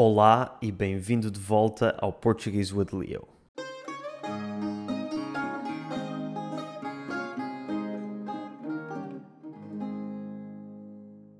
Olá e bem-vindo de volta ao Portuguese with Leo.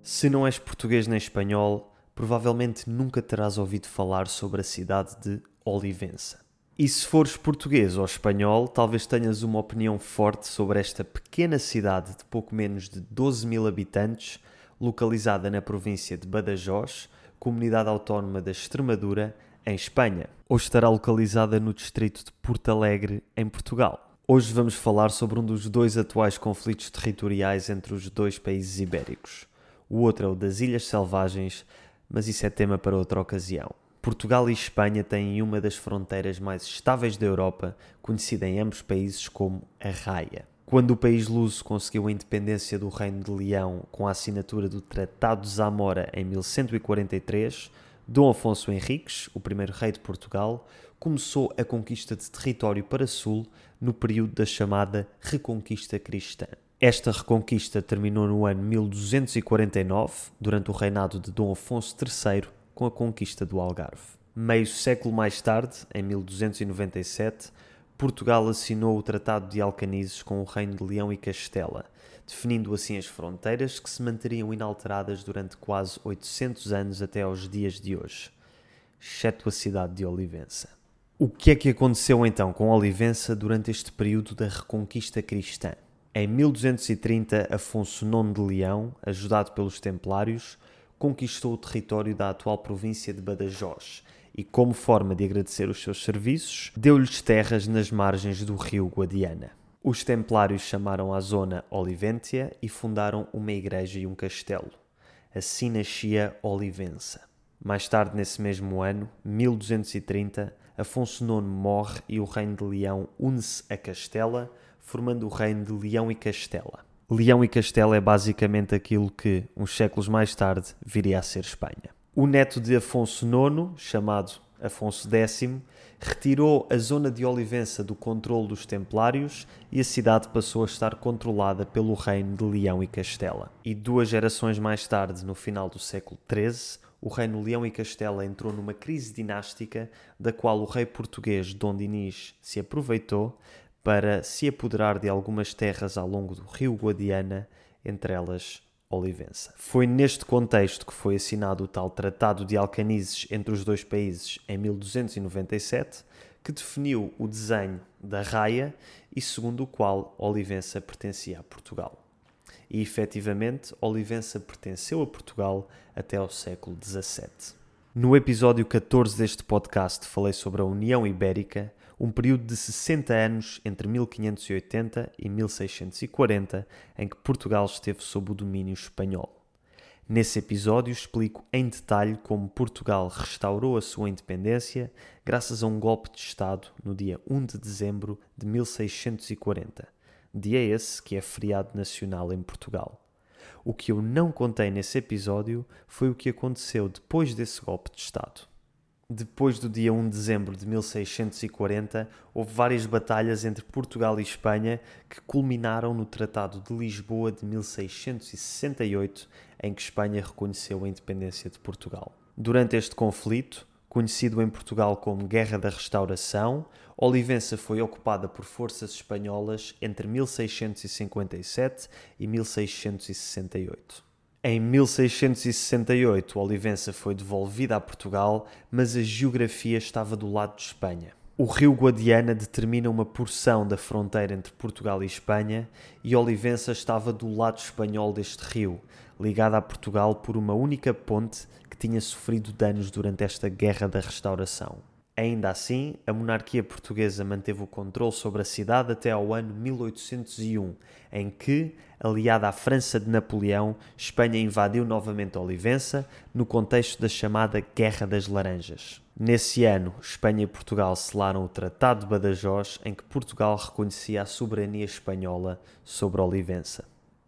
Se não és português nem espanhol, provavelmente nunca terás ouvido falar sobre a cidade de Olivença. E se fores português ou espanhol, talvez tenhas uma opinião forte sobre esta pequena cidade de pouco menos de 12 mil habitantes, localizada na província de Badajoz, comunidade autónoma da Extremadura, em Espanha. Hoje estará localizada no distrito de Porto Alegre, em Portugal. Hoje vamos falar sobre um dos dois atuais conflitos territoriais entre os dois países ibéricos. O outro é o das Ilhas Selvagens, mas isso é tema para outra ocasião. Portugal e Espanha têm uma das fronteiras mais estáveis da Europa, conhecida em ambos países como a Raia. Quando o país luso conseguiu a independência do Reino de Leão com a assinatura do Tratado de Zamora em 1143, Dom Afonso Henriques, o primeiro rei de Portugal, começou a conquista de território para sul no período da chamada Reconquista Cristã. Esta reconquista terminou no ano 1249, durante o reinado de Dom Afonso III, com a conquista do Algarve. Meio século mais tarde, em 1297, Portugal assinou o Tratado de Alcanizes com o Reino de Leão e Castela, definindo assim as fronteiras que se manteriam inalteradas durante quase 800 anos até aos dias de hoje, exceto a cidade de Olivença. O que é que aconteceu então com Olivença durante este período da Reconquista Cristã? Em 1230, Afonso IX de Leão, ajudado pelos Templários, conquistou o território da atual província de Badajoz e, como forma de agradecer os seus serviços, deu-lhes terras nas margens do rio Guadiana. Os templários chamaram a zona Oliventia e fundaram uma igreja e um castelo. Assim nascia Olivença. Mais tarde, nesse mesmo ano, 1230, Afonso IX morre e o reino de Leão une-se a Castela, formando o reino de Leão e Castela. Leão e Castela é basicamente aquilo que, uns séculos mais tarde, viria a ser Espanha. O neto de Afonso IX, chamado Afonso X, retirou a zona de Olivença do controle dos Templários e a cidade passou a estar controlada pelo reino de Leão e Castela. E duas gerações mais tarde, no final do século XIII, o reino Leão e Castela entrou numa crise dinástica da qual o rei português Dom Dinis se aproveitou para se apoderar de algumas terras ao longo do rio Guadiana, entre elas Olivença. Foi neste contexto que foi assinado o tal Tratado de Alcanizes entre os dois países em 1297, que definiu o desenho da raia e segundo o qual Olivença pertencia a Portugal. E efetivamente, Olivença pertenceu a Portugal até ao século XVII. No episódio 14 deste podcast falei sobre a União Ibérica um período de 60 anos entre 1580 e 1640 em que Portugal esteve sob o domínio espanhol. Nesse episódio explico em detalhe como Portugal restaurou a sua independência graças a um golpe de Estado no dia 1 de dezembro de 1640, dia esse que é feriado nacional em Portugal. O que eu não contei nesse episódio foi o que aconteceu depois desse golpe de Estado. Depois do dia 1 de dezembro de 1640, houve várias batalhas entre Portugal e Espanha que culminaram no Tratado de Lisboa de 1668, em que Espanha reconheceu a independência de Portugal. Durante este conflito, conhecido em Portugal como Guerra da Restauração, Olivença foi ocupada por forças espanholas entre 1657 e 1668. Em 1668, Olivença foi devolvida a Portugal, mas a geografia estava do lado de Espanha. O rio Guadiana determina uma porção da fronteira entre Portugal e Espanha e Olivença estava do lado espanhol deste rio, ligada a Portugal por uma única ponte que tinha sofrido danos durante esta Guerra da Restauração. Ainda assim, a monarquia portuguesa manteve o controle sobre a cidade até ao ano 1801, em que, aliada à França de Napoleão, Espanha invadiu novamente Olivença, no contexto da chamada Guerra das Laranjas. Nesse ano, Espanha e Portugal selaram o Tratado de Badajoz, em que Portugal reconhecia a soberania espanhola sobre Olivença.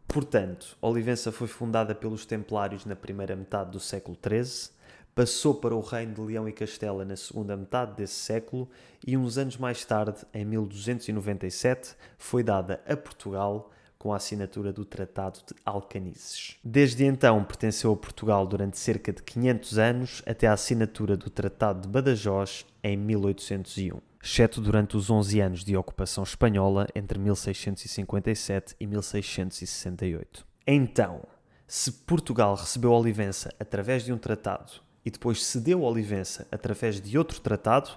Portanto, Olivença foi fundada pelos Templários na primeira metade do século XIII passou para o reino de Leão e Castela na segunda metade desse século e uns anos mais tarde, em 1297, foi dada a Portugal com a assinatura do Tratado de Alcanices. Desde então pertenceu a Portugal durante cerca de 500 anos até a assinatura do Tratado de Badajoz em 1801, exceto durante os 11 anos de ocupação espanhola entre 1657 e 1668. Então, se Portugal recebeu Olivença através de um tratado e depois cedeu Olivença através de outro tratado,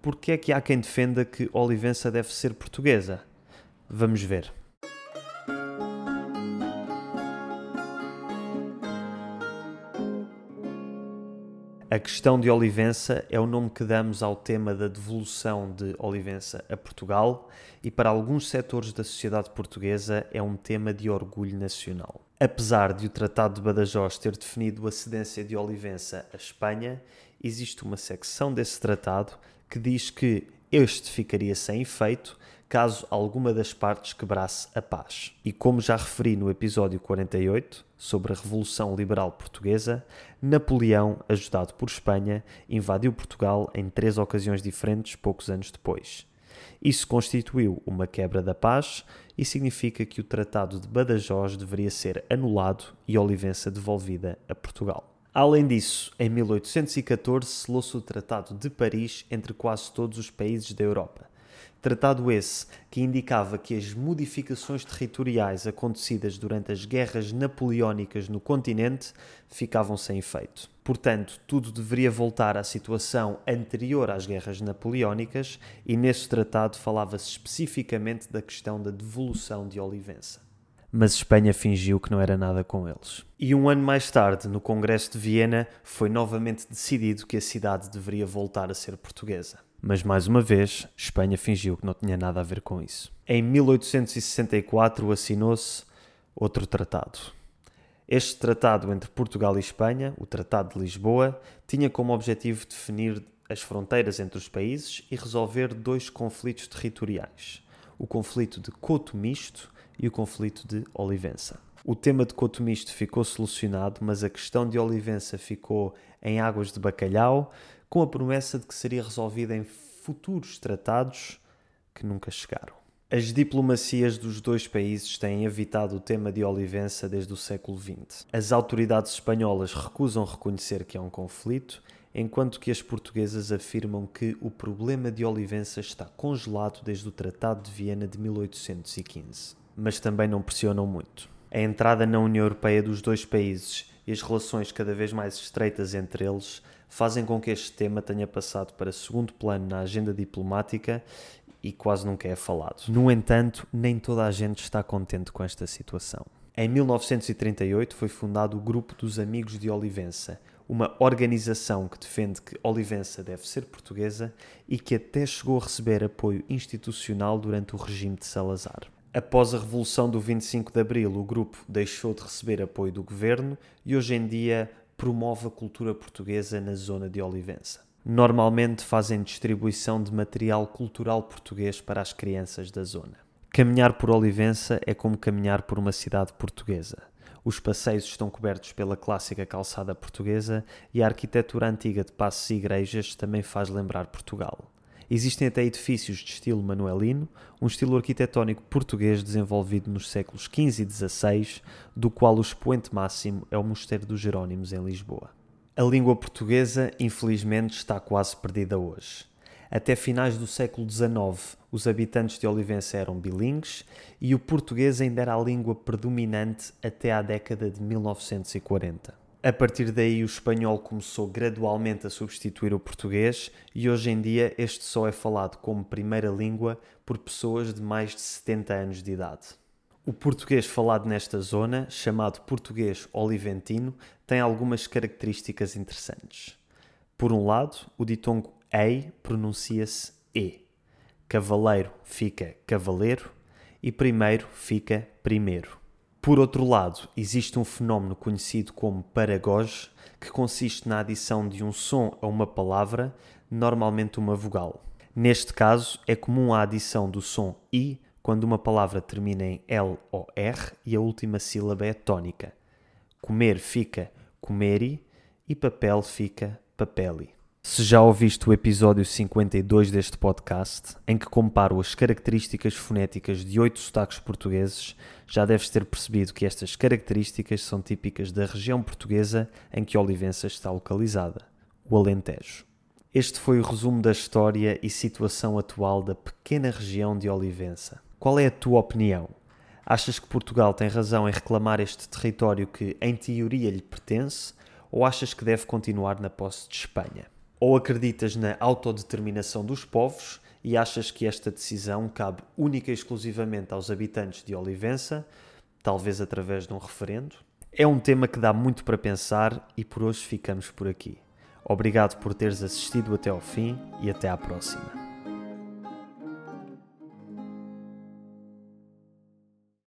por que é que há quem defenda que Olivença deve ser portuguesa? Vamos ver. A questão de Olivença é o nome que damos ao tema da devolução de Olivença a Portugal e para alguns setores da sociedade portuguesa é um tema de orgulho nacional. Apesar de o Tratado de Badajoz ter definido a cedência de Olivença à Espanha, existe uma secção desse tratado que diz que este ficaria sem efeito caso alguma das partes quebrasse a paz. E como já referi no episódio 48 sobre a Revolução Liberal Portuguesa, Napoleão, ajudado por Espanha, invadiu Portugal em três ocasiões diferentes poucos anos depois. Isso constituiu uma quebra da paz e significa que o Tratado de Badajoz deveria ser anulado e Olivença devolvida a Portugal. Além disso, em 1814 selou-se o Tratado de Paris entre quase todos os países da Europa. Tratado esse que indicava que as modificações territoriais acontecidas durante as guerras napoleónicas no continente ficavam sem efeito. Portanto, tudo deveria voltar à situação anterior às guerras napoleónicas e nesse tratado falava-se especificamente da questão da devolução de Olivença mas Espanha fingiu que não era nada com eles. E um ano mais tarde, no Congresso de Viena, foi novamente decidido que a cidade deveria voltar a ser portuguesa. Mas mais uma vez, Espanha fingiu que não tinha nada a ver com isso. Em 1864 assinou-se outro tratado. Este tratado entre Portugal e Espanha, o Tratado de Lisboa, tinha como objetivo definir as fronteiras entre os países e resolver dois conflitos territoriais: o conflito de Coto Misto e o conflito de Olivença. O tema de Coto Misto ficou solucionado, mas a questão de Olivença ficou em águas de bacalhau, com a promessa de que seria resolvida em futuros tratados que nunca chegaram. As diplomacias dos dois países têm evitado o tema de Olivença desde o século XX. As autoridades espanholas recusam reconhecer que há um conflito, enquanto que as portuguesas afirmam que o problema de Olivença está congelado desde o Tratado de Viena de 1815 mas também não pressionam muito. A entrada na União Europeia dos dois países e as relações cada vez mais estreitas entre eles fazem com que este tema tenha passado para segundo plano na agenda diplomática e quase nunca é falado. No entanto, nem toda a gente está contente com esta situação. Em 1938 foi fundado o Grupo dos Amigos de Olivença, uma organização que defende que Olivença deve ser portuguesa e que até chegou a receber apoio institucional durante o regime de Salazar. Após a Revolução do 25 de Abril, o grupo deixou de receber apoio do governo e hoje em dia promove a cultura portuguesa na zona de Olivença. Normalmente fazem distribuição de material cultural português para as crianças da zona. Caminhar por Olivença é como caminhar por uma cidade portuguesa. Os passeios estão cobertos pela clássica calçada portuguesa e a arquitetura antiga de passos e igrejas também faz lembrar Portugal. Existem até edifícios de estilo manuelino, um estilo arquitetónico português desenvolvido nos séculos XV e XVI, do qual o expoente máximo é o Mosteiro dos Jerónimos em Lisboa. A língua portuguesa, infelizmente, está quase perdida hoje. Até finais do século XIX, os habitantes de Olivença eram bilingues e o português ainda era a língua predominante até à década de 1940. A partir daí, o espanhol começou gradualmente a substituir o português e hoje em dia este só é falado como primeira língua por pessoas de mais de 70 anos de idade. O português falado nesta zona, chamado português oliventino, tem algumas características interessantes. Por um lado, o ditongo ei pronuncia-se e. Cavaleiro fica cavaleiro e primeiro fica primeiro. Por outro lado, existe um fenómeno conhecido como paragoge, que consiste na adição de um som a uma palavra, normalmente uma vogal. Neste caso, é comum a adição do som i quando uma palavra termina em L ou R e a última sílaba é tónica. Comer fica comeri e papel fica papeli. Se já ouviste o episódio 52 deste podcast, em que comparo as características fonéticas de oito sotaques portugueses, já deves ter percebido que estas características são típicas da região portuguesa em que Olivença está localizada, o Alentejo. Este foi o resumo da história e situação atual da pequena região de Olivença. Qual é a tua opinião? Achas que Portugal tem razão em reclamar este território que, em teoria, lhe pertence, ou achas que deve continuar na posse de Espanha? Ou acreditas na autodeterminação dos povos e achas que esta decisão cabe única e exclusivamente aos habitantes de Olivença, talvez através de um referendo? É um tema que dá muito para pensar e por hoje ficamos por aqui. Obrigado por teres assistido até ao fim e até à próxima.